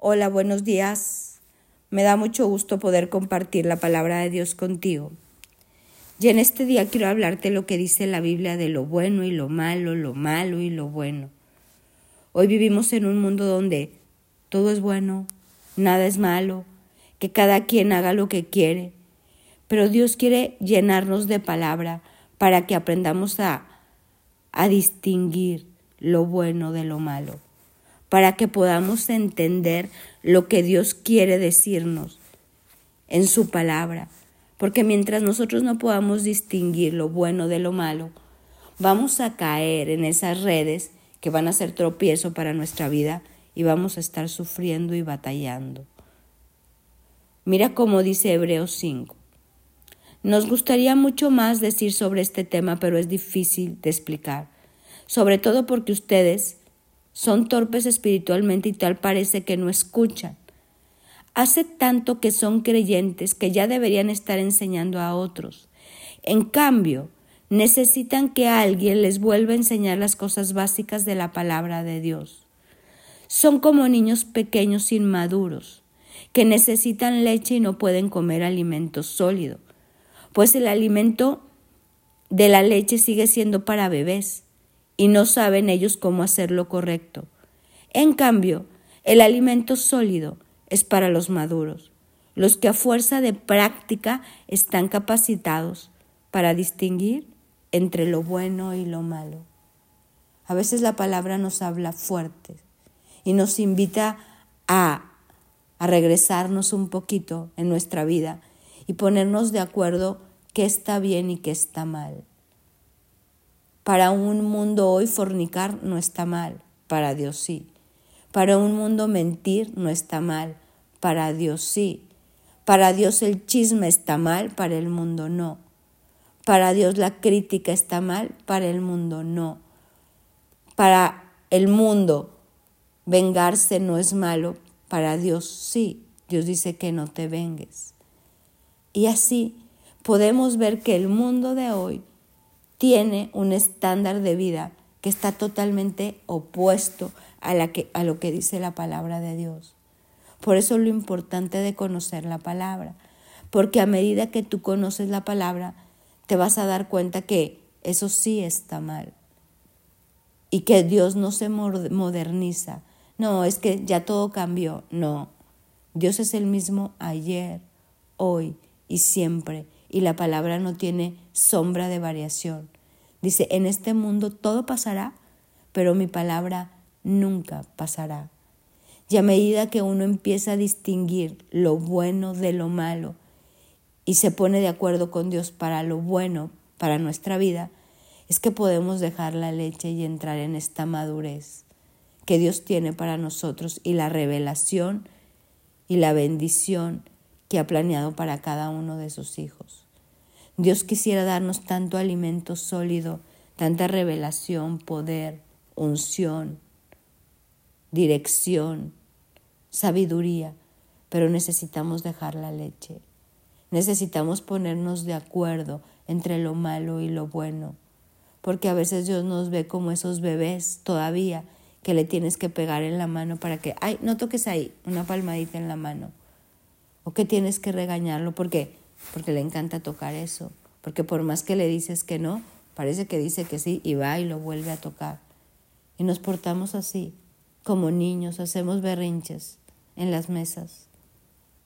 Hola, buenos días. Me da mucho gusto poder compartir la palabra de Dios contigo. Y en este día quiero hablarte lo que dice la Biblia de lo bueno y lo malo, lo malo y lo bueno. Hoy vivimos en un mundo donde todo es bueno, nada es malo, que cada quien haga lo que quiere, pero Dios quiere llenarnos de palabra para que aprendamos a, a distinguir lo bueno de lo malo para que podamos entender lo que Dios quiere decirnos en su palabra. Porque mientras nosotros no podamos distinguir lo bueno de lo malo, vamos a caer en esas redes que van a ser tropiezo para nuestra vida y vamos a estar sufriendo y batallando. Mira cómo dice Hebreos 5. Nos gustaría mucho más decir sobre este tema, pero es difícil de explicar, sobre todo porque ustedes son torpes espiritualmente y tal parece que no escuchan. Hace tanto que son creyentes que ya deberían estar enseñando a otros. En cambio, necesitan que alguien les vuelva a enseñar las cosas básicas de la palabra de Dios. Son como niños pequeños inmaduros, que necesitan leche y no pueden comer alimento sólido, pues el alimento de la leche sigue siendo para bebés y no saben ellos cómo hacer lo correcto. En cambio, el alimento sólido es para los maduros, los que a fuerza de práctica están capacitados para distinguir entre lo bueno y lo malo. A veces la palabra nos habla fuerte y nos invita a, a regresarnos un poquito en nuestra vida y ponernos de acuerdo qué está bien y qué está mal. Para un mundo hoy fornicar no está mal, para Dios sí. Para un mundo mentir no está mal, para Dios sí. Para Dios el chisme está mal, para el mundo no. Para Dios la crítica está mal, para el mundo no. Para el mundo vengarse no es malo, para Dios sí. Dios dice que no te vengues. Y así podemos ver que el mundo de hoy tiene un estándar de vida que está totalmente opuesto a, lo que dice la palabra de Dios. Por eso lo importante de conocer la palabra, porque a medida que tú conoces la palabra, te vas a dar cuenta que eso sí está mal y que Dios no se moderniza. No, es que ya todo cambió. No, Dios es el mismo ayer, hoy y siempre y la palabra no tiene sombra de variación. Dice, en este mundo todo pasará, pero mi palabra nunca pasará. Y a medida que uno empieza a distinguir lo bueno de lo malo y se pone de acuerdo con Dios para lo bueno, para nuestra vida, es que podemos dejar la leche y entrar en esta madurez que Dios tiene para nosotros y la revelación y la bendición que ha planeado para cada uno de sus hijos. Dios quisiera darnos tanto alimento sólido, tanta revelación, poder, unción, dirección, sabiduría, pero necesitamos dejar la leche. Necesitamos ponernos de acuerdo entre lo malo y lo bueno, porque a veces Dios nos ve como esos bebés todavía que le tienes que pegar en la mano para que, ay, no toques ahí, una palmadita en la mano o que tienes que regañarlo porque porque le encanta tocar eso, porque por más que le dices que no, parece que dice que sí y va y lo vuelve a tocar. Y nos portamos así, como niños, hacemos berrinches en las mesas,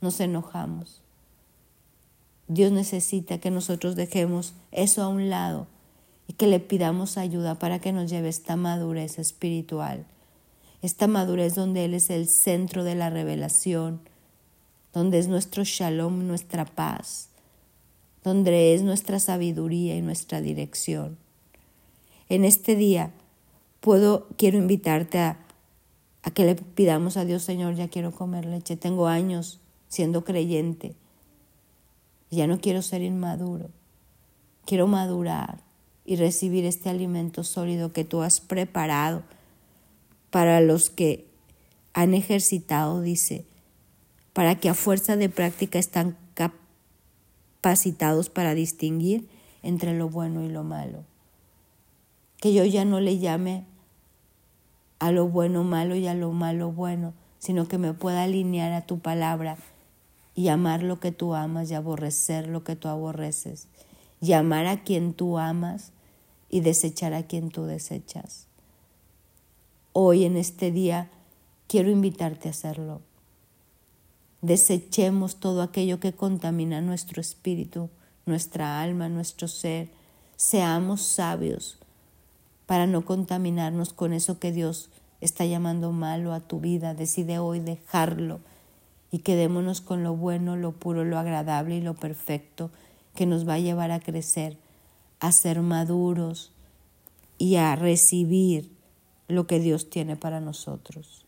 nos enojamos. Dios necesita que nosotros dejemos eso a un lado y que le pidamos ayuda para que nos lleve esta madurez espiritual, esta madurez donde Él es el centro de la revelación, donde es nuestro shalom, nuestra paz, donde es nuestra sabiduría y nuestra dirección. En este día puedo, quiero invitarte a, a que le pidamos a Dios, Señor, ya quiero comer leche, tengo años siendo creyente, ya no quiero ser inmaduro, quiero madurar y recibir este alimento sólido que tú has preparado para los que han ejercitado, dice, para que a fuerza de práctica están capacitados para distinguir entre lo bueno y lo malo. Que yo ya no le llame a lo bueno malo y a lo malo bueno, sino que me pueda alinear a tu palabra y amar lo que tú amas y aborrecer lo que tú aborreces, y amar a quien tú amas y desechar a quien tú desechas. Hoy en este día quiero invitarte a hacerlo. Desechemos todo aquello que contamina nuestro espíritu, nuestra alma, nuestro ser. Seamos sabios para no contaminarnos con eso que Dios está llamando malo a tu vida. Decide hoy dejarlo y quedémonos con lo bueno, lo puro, lo agradable y lo perfecto que nos va a llevar a crecer, a ser maduros y a recibir lo que Dios tiene para nosotros.